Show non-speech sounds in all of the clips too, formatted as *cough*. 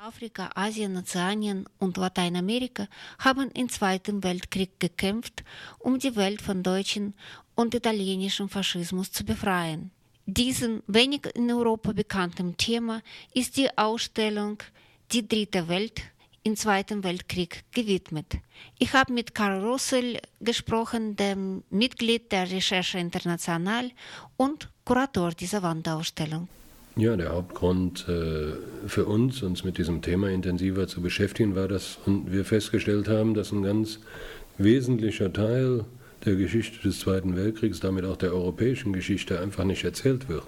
Afrika, Asien, Ozeanien und Lateinamerika haben im Zweiten Weltkrieg gekämpft, um die Welt von deutschen und italienischem Faschismus zu befreien. Diesem wenig in Europa bekannten Thema ist die Ausstellung Die dritte Welt im Zweiten Weltkrieg gewidmet. Ich habe mit Karl Russell gesprochen, dem Mitglied der Recherche International und Kurator dieser Wandausstellung. Ja, der Hauptgrund äh, für uns, uns mit diesem Thema intensiver zu beschäftigen, war, dass wir festgestellt haben, dass ein ganz wesentlicher Teil der Geschichte des Zweiten Weltkriegs, damit auch der europäischen Geschichte, einfach nicht erzählt wird.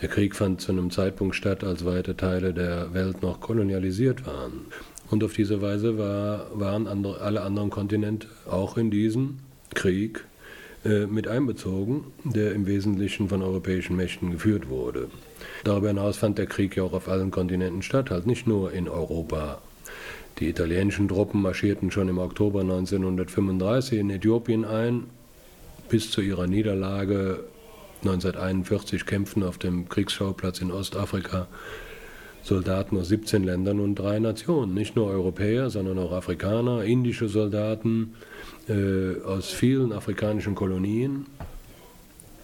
Der Krieg fand zu einem Zeitpunkt statt, als weite Teile der Welt noch kolonialisiert waren. Und auf diese Weise war, waren andere, alle anderen Kontinente auch in diesen Krieg äh, mit einbezogen, der im Wesentlichen von europäischen Mächten geführt wurde. Darüber hinaus fand der Krieg ja auch auf allen Kontinenten statt, halt nicht nur in Europa. Die italienischen Truppen marschierten schon im Oktober 1935 in Äthiopien ein. Bis zu ihrer Niederlage 1941 kämpften auf dem Kriegsschauplatz in Ostafrika Soldaten aus 17 Ländern und drei Nationen. Nicht nur Europäer, sondern auch Afrikaner, indische Soldaten äh, aus vielen afrikanischen Kolonien.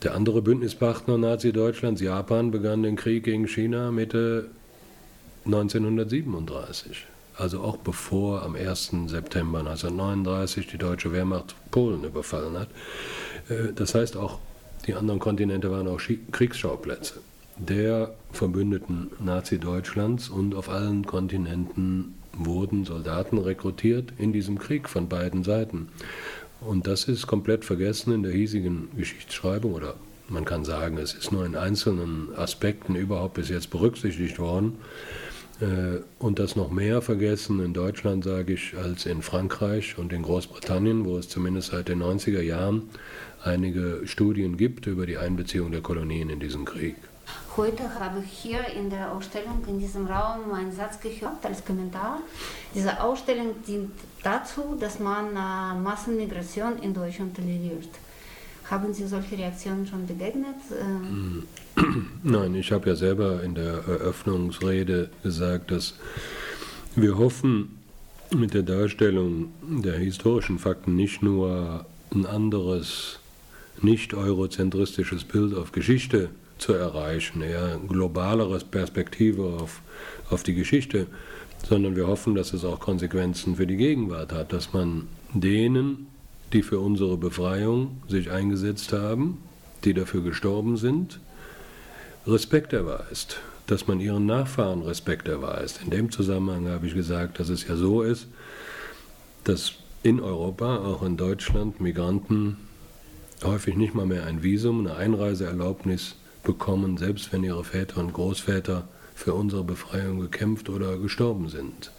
Der andere Bündnispartner Nazi-Deutschlands, Japan, begann den Krieg gegen China Mitte 1937. Also auch bevor am 1. September 1939 die deutsche Wehrmacht Polen überfallen hat. Äh, das heißt, auch die anderen Kontinente waren auch Kriegsschauplätze der Verbündeten Nazi-Deutschlands und auf allen Kontinenten wurden Soldaten rekrutiert in diesem Krieg von beiden Seiten. Und das ist komplett vergessen in der hiesigen Geschichtsschreibung oder man kann sagen, es ist nur in einzelnen Aspekten überhaupt bis jetzt berücksichtigt worden. Äh, und das noch mehr vergessen in Deutschland, sage ich, als in Frankreich und in Großbritannien, wo es zumindest seit den 90er Jahren einige Studien gibt über die Einbeziehung der Kolonien in diesen Krieg. Heute habe ich hier in der Ausstellung in diesem Raum einen Satz gehört als Kommentar. Diese Ausstellung dient dazu, dass man äh, Massenmigration in Deutschland toleriert. Haben Sie solche Reaktionen schon begegnet? Ähm, Nein, ich habe ja selber in der Eröffnungsrede gesagt, dass wir hoffen, mit der Darstellung der historischen Fakten nicht nur ein anderes, nicht eurozentristisches Bild auf Geschichte zu erreichen, eher globalere Perspektive auf, auf die Geschichte, sondern wir hoffen, dass es auch Konsequenzen für die Gegenwart hat, dass man denen, die für unsere Befreiung sich eingesetzt haben, die dafür gestorben sind, Respekt erweist, dass man ihren Nachfahren Respekt erweist. In dem Zusammenhang habe ich gesagt, dass es ja so ist, dass in Europa, auch in Deutschland, Migranten häufig nicht mal mehr ein Visum, eine Einreiseerlaubnis bekommen, selbst wenn ihre Väter und Großväter für unsere Befreiung gekämpft oder gestorben sind.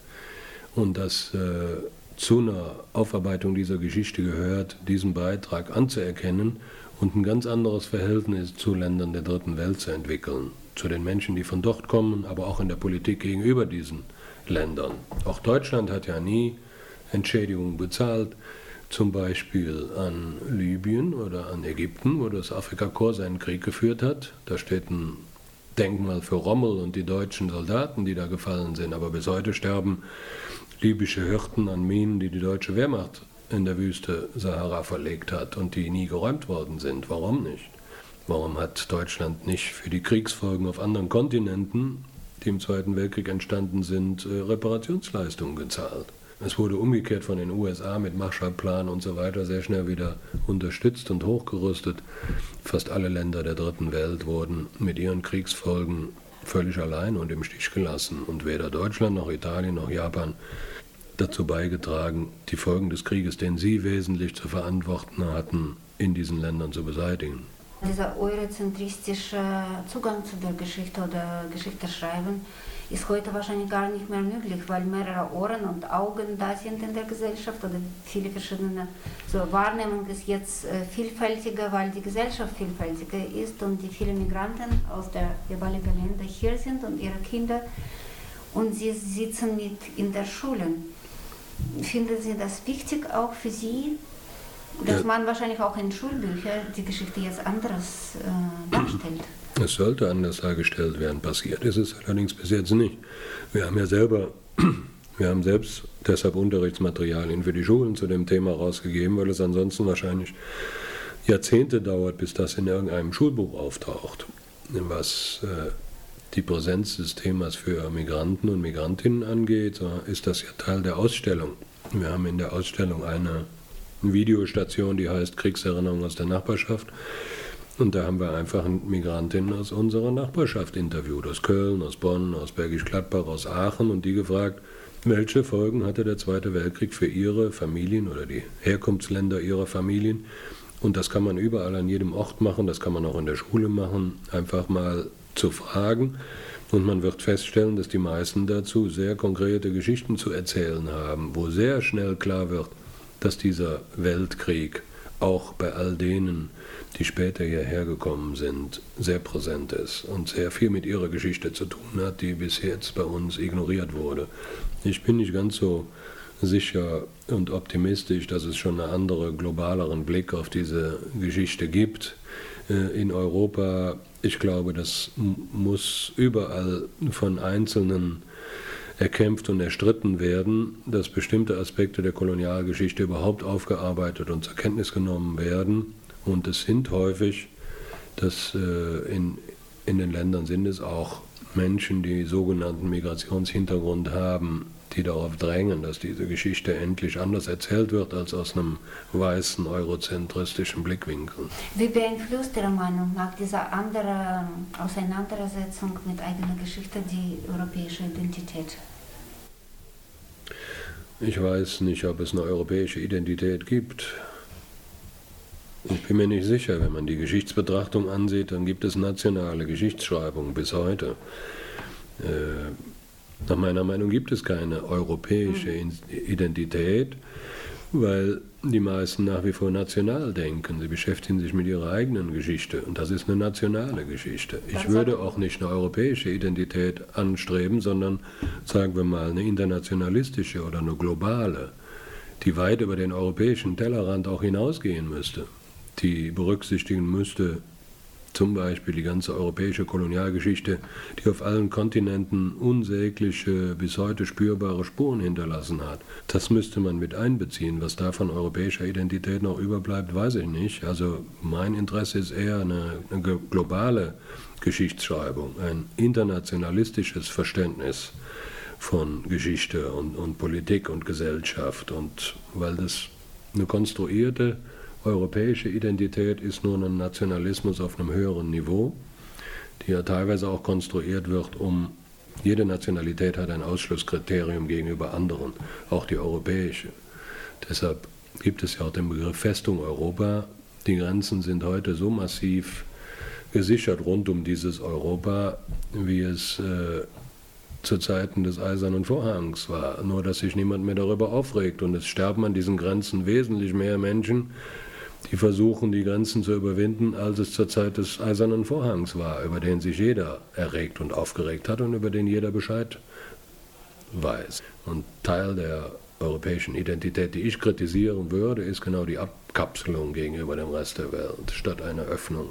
Und dass äh, zu einer Aufarbeitung dieser Geschichte gehört, diesen Beitrag anzuerkennen und ein ganz anderes Verhältnis zu Ländern der dritten Welt zu entwickeln, zu den Menschen, die von dort kommen, aber auch in der Politik gegenüber diesen Ländern. Auch Deutschland hat ja nie Entschädigungen bezahlt zum Beispiel an Libyen oder an Ägypten, wo das Afrikakorps seinen Krieg geführt hat. Da steht ein Denkmal für Rommel und die deutschen Soldaten, die da gefallen sind. Aber bis heute sterben libysche Hirten an Minen, die die deutsche Wehrmacht in der Wüste Sahara verlegt hat und die nie geräumt worden sind. Warum nicht? Warum hat Deutschland nicht für die Kriegsfolgen auf anderen Kontinenten, die im Zweiten Weltkrieg entstanden sind, äh, Reparationsleistungen gezahlt? Es wurde umgekehrt von den USA mit Marshallplan und so weiter sehr schnell wieder unterstützt und hochgerüstet. Fast alle Länder der dritten Welt wurden mit ihren Kriegsfolgen völlig allein und im Stich gelassen. Und weder Deutschland noch Italien noch Japan dazu beigetragen, die Folgen des Krieges, den sie wesentlich zu verantworten hatten, in diesen Ländern zu beseitigen. Dieser eurozentristische Zugang zu der Geschichte oder Geschichte schreiben ist heute wahrscheinlich gar nicht mehr möglich, weil mehrere Ohren und Augen da sind in der Gesellschaft oder viele verschiedene so Wahrnehmung ist jetzt äh, vielfältiger, weil die Gesellschaft vielfältiger ist und die vielen Migranten aus der jeweiligen Länder hier sind und ihre Kinder und sie sitzen mit in der Schule. Finden Sie das wichtig auch für Sie, dass man wahrscheinlich auch in Schulbüchern die Geschichte jetzt anderes äh, darstellt? Es sollte anders dargestellt werden, passiert ist es allerdings bis jetzt nicht. Wir haben ja selber, *clears throat* wir haben selbst deshalb Unterrichtsmaterialien für die Schulen zu dem Thema rausgegeben, weil es ansonsten wahrscheinlich Jahrzehnte dauert, bis das in irgendeinem Schulbuch auftaucht, was äh, die Präsenz des Themas für Migranten und Migrantinnen angeht, ist das ja Teil der Ausstellung. Wir haben in der Ausstellung eine Videostation, die heißt Kriegserinnerung aus der Nachbarschaft. Und da haben wir einfach Migrantinnen aus unserer Nachbarschaft interviewt, aus Köln, aus Bonn, aus Bergisch Gladbach, aus Aachen und die gefragt, welche Folgen hatte der Zweite Weltkrieg für ihre Familien oder die Herkunftsländer ihrer Familien. Und das kann man überall an jedem Ort machen, das kann man auch in der Schule machen, einfach mal zu fragen. Und man wird feststellen, dass die meisten dazu sehr konkrete Geschichten zu erzählen haben, wo sehr schnell klar wird, dass dieser Weltkrieg auch bei all denen, die später hierher gekommen sind, sehr präsent ist und sehr viel mit ihrer Geschichte zu tun hat, die bis jetzt bei uns ignoriert wurde. Ich bin nicht ganz so sicher und optimistisch, dass es schon einen anderen, globaleren Blick auf diese Geschichte gibt äh, in Europa. Ich glaube, das muss überall von Einzelnen erkämpft und erstritten werden, dass bestimmte Aspekte der Kolonialgeschichte überhaupt aufgearbeitet und zur Kenntnis genommen werden. Und es sind häufig, dass äh, in, in den Ländern sind es auch Menschen, die sogenannten Migrationshintergrund haben, die darauf drängen, dass diese Geschichte endlich anders erzählt wird als aus einem weißen eurozentristischen Blickwinkel. Wie beeinflusst Ihrer Meinung nach diese andere Auseinandersetzung mit eigener Geschichte die europäische Identität? Ich weiß nicht, ob es eine europäische Identität gibt. Ich bin mir nicht sicher. Wenn man die Geschichtsbetrachtung ansieht, dann gibt es nationale Geschichtsschreibung bis heute. Äh, nach meiner Meinung gibt es keine europäische Identität, weil die meisten nach wie vor national denken. Sie beschäftigen sich mit ihrer eigenen Geschichte und das ist eine nationale Geschichte. Ich würde auch nicht eine europäische Identität anstreben, sondern sagen wir mal eine internationalistische oder eine globale, die weit über den europäischen Tellerrand auch hinausgehen müsste, die berücksichtigen müsste, zum Beispiel die ganze europäische Kolonialgeschichte, die auf allen Kontinenten unsägliche, bis heute spürbare Spuren hinterlassen hat. Das müsste man mit einbeziehen. Was da von europäischer Identität noch überbleibt, weiß ich nicht. Also mein Interesse ist eher eine, eine globale Geschichtsschreibung, ein internationalistisches Verständnis von Geschichte und, und Politik und Gesellschaft. Und weil das eine konstruierte europäische Identität ist nur ein Nationalismus auf einem höheren Niveau, die ja teilweise auch konstruiert wird, um jede Nationalität hat ein Ausschlusskriterium gegenüber anderen, auch die europäische. Deshalb gibt es ja auch den Begriff Festung Europa. Die Grenzen sind heute so massiv gesichert rund um dieses Europa, wie es äh, zu Zeiten des Eisernen Vorhangs war. Nur dass sich niemand mehr darüber aufregt und es sterben an diesen Grenzen wesentlich mehr Menschen, die versuchen, die Grenzen zu überwinden, als es zur Zeit des Eisernen Vorhangs war, über den sich jeder erregt und aufgeregt hat und über den jeder Bescheid weiß. Und Teil der europäischen Identität, die ich kritisieren würde, ist genau die Abkapselung gegenüber dem Rest der Welt, statt einer Öffnung.